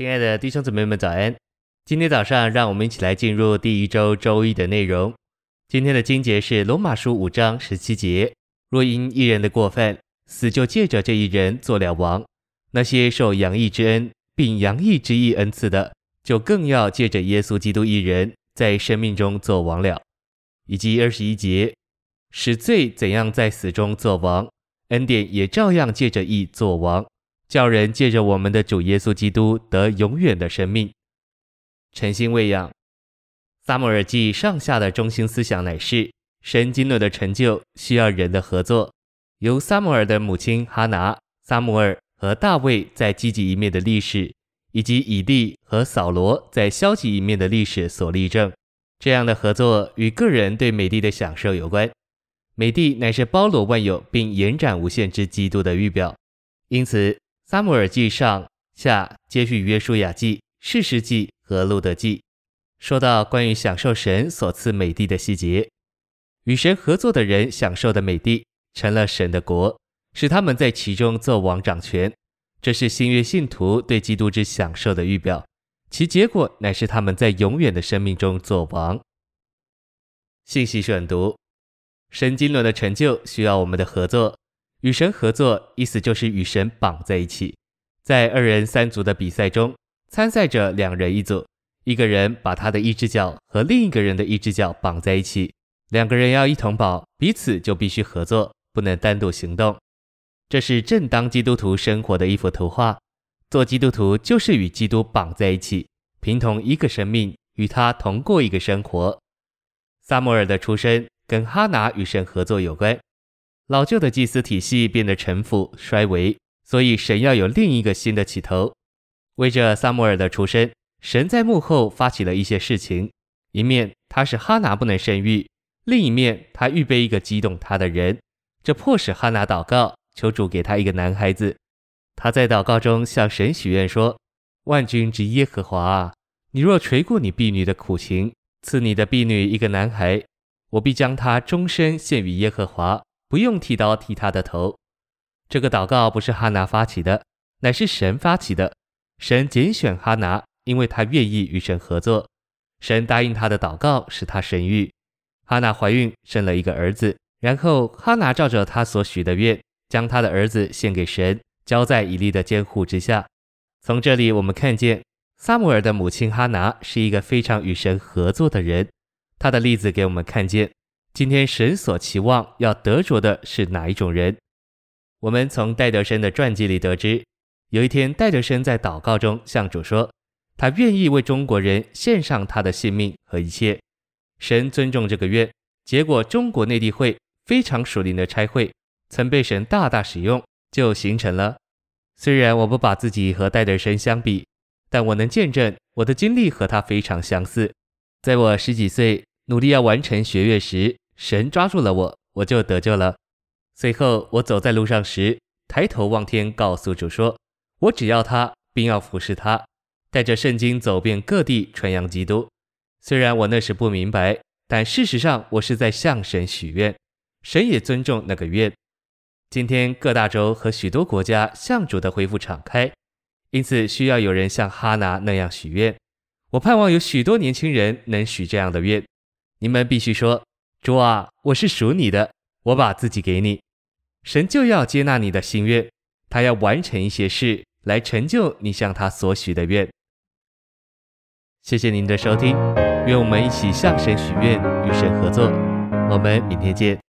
亲爱的弟兄姊妹们，早安！今天早上，让我们一起来进入第一周周一的内容。今天的经节是罗马书五章十七节：若因一人的过犯，死就借着这一人做了王；那些受洋溢之恩并洋溢之义恩赐的，就更要借着耶稣基督一人，在生命中做王了。以及二十一节，使罪怎样在死中做王，恩典也照样借着义做王。叫人借着我们的主耶稣基督得永远的生命。诚心喂养，撒母耳记上下的中心思想乃是：神经纶的成就需要人的合作。由撒母耳的母亲哈拿、撒母耳和大卫在积极一面的历史，以及以利和扫罗在消极一面的历史所例证。这样的合作与个人对美地的享受有关。美地乃是包罗万有并延展无限之基督的预表，因此。撒母耳记上下接续约书亚记、士师记和路得记，说到关于享受神所赐美地的细节。与神合作的人享受的美地，成了神的国，使他们在其中做王掌权。这是新约信徒对基督之享受的预表，其结果乃是他们在永远的生命中做王。信息选读：神经纶的成就需要我们的合作。与神合作，意思就是与神绑在一起。在二人三足的比赛中，参赛者两人一组，一个人把他的一只脚和另一个人的一只脚绑在一起，两个人要一同跑，彼此就必须合作，不能单独行动。这是正当基督徒生活的一幅图画。做基督徒就是与基督绑在一起，凭同一个生命，与他同过一个生活。撒摩尔的出生跟哈拿与神合作有关。老旧的祭司体系变得陈腐衰微，所以神要有另一个新的起头。为着撒母耳的出生，神在幕后发起了一些事情：一面他使哈拿不能生育，另一面他预备一个激动他的人，这迫使哈拿祷告，求主给他一个男孩子。他在祷告中向神许愿说：“万军之耶和华啊，你若垂顾你婢女的苦情，赐你的婢女一个男孩，我必将他终身献与耶和华。”不用剃刀剃他的头。这个祷告不是哈拿发起的，乃是神发起的。神拣选哈拿，因为他愿意与神合作。神答应他的祷告，使他生育。哈拿怀孕，生了一个儿子。然后哈拿照着他所许的愿，将他的儿子献给神，交在以利的监护之下。从这里我们看见，撒母耳的母亲哈拿是一个非常与神合作的人。她的例子给我们看见。今天神所期望要得着的是哪一种人？我们从戴德生的传记里得知，有一天戴德生在祷告中向主说，他愿意为中国人献上他的性命和一切。神尊重这个愿，结果中国内地会非常属灵的差会，曾被神大大使用，就形成了。虽然我不把自己和戴德生相比，但我能见证我的经历和他非常相似。在我十几岁努力要完成学业时，神抓住了我，我就得救了。随后我走在路上时，抬头望天，告诉主说：“我只要他，并要服侍他，带着圣经走遍各地，传扬基督。”虽然我那时不明白，但事实上我是在向神许愿，神也尊重那个愿。今天各大洲和许多国家向主的恢复敞开，因此需要有人像哈拿那样许愿。我盼望有许多年轻人能许这样的愿。你们必须说。主啊，我是属你的，我把自己给你，神就要接纳你的心愿，他要完成一些事来成就你向他所许的愿。谢谢您的收听，愿我们一起向神许愿，与神合作。我们明天见。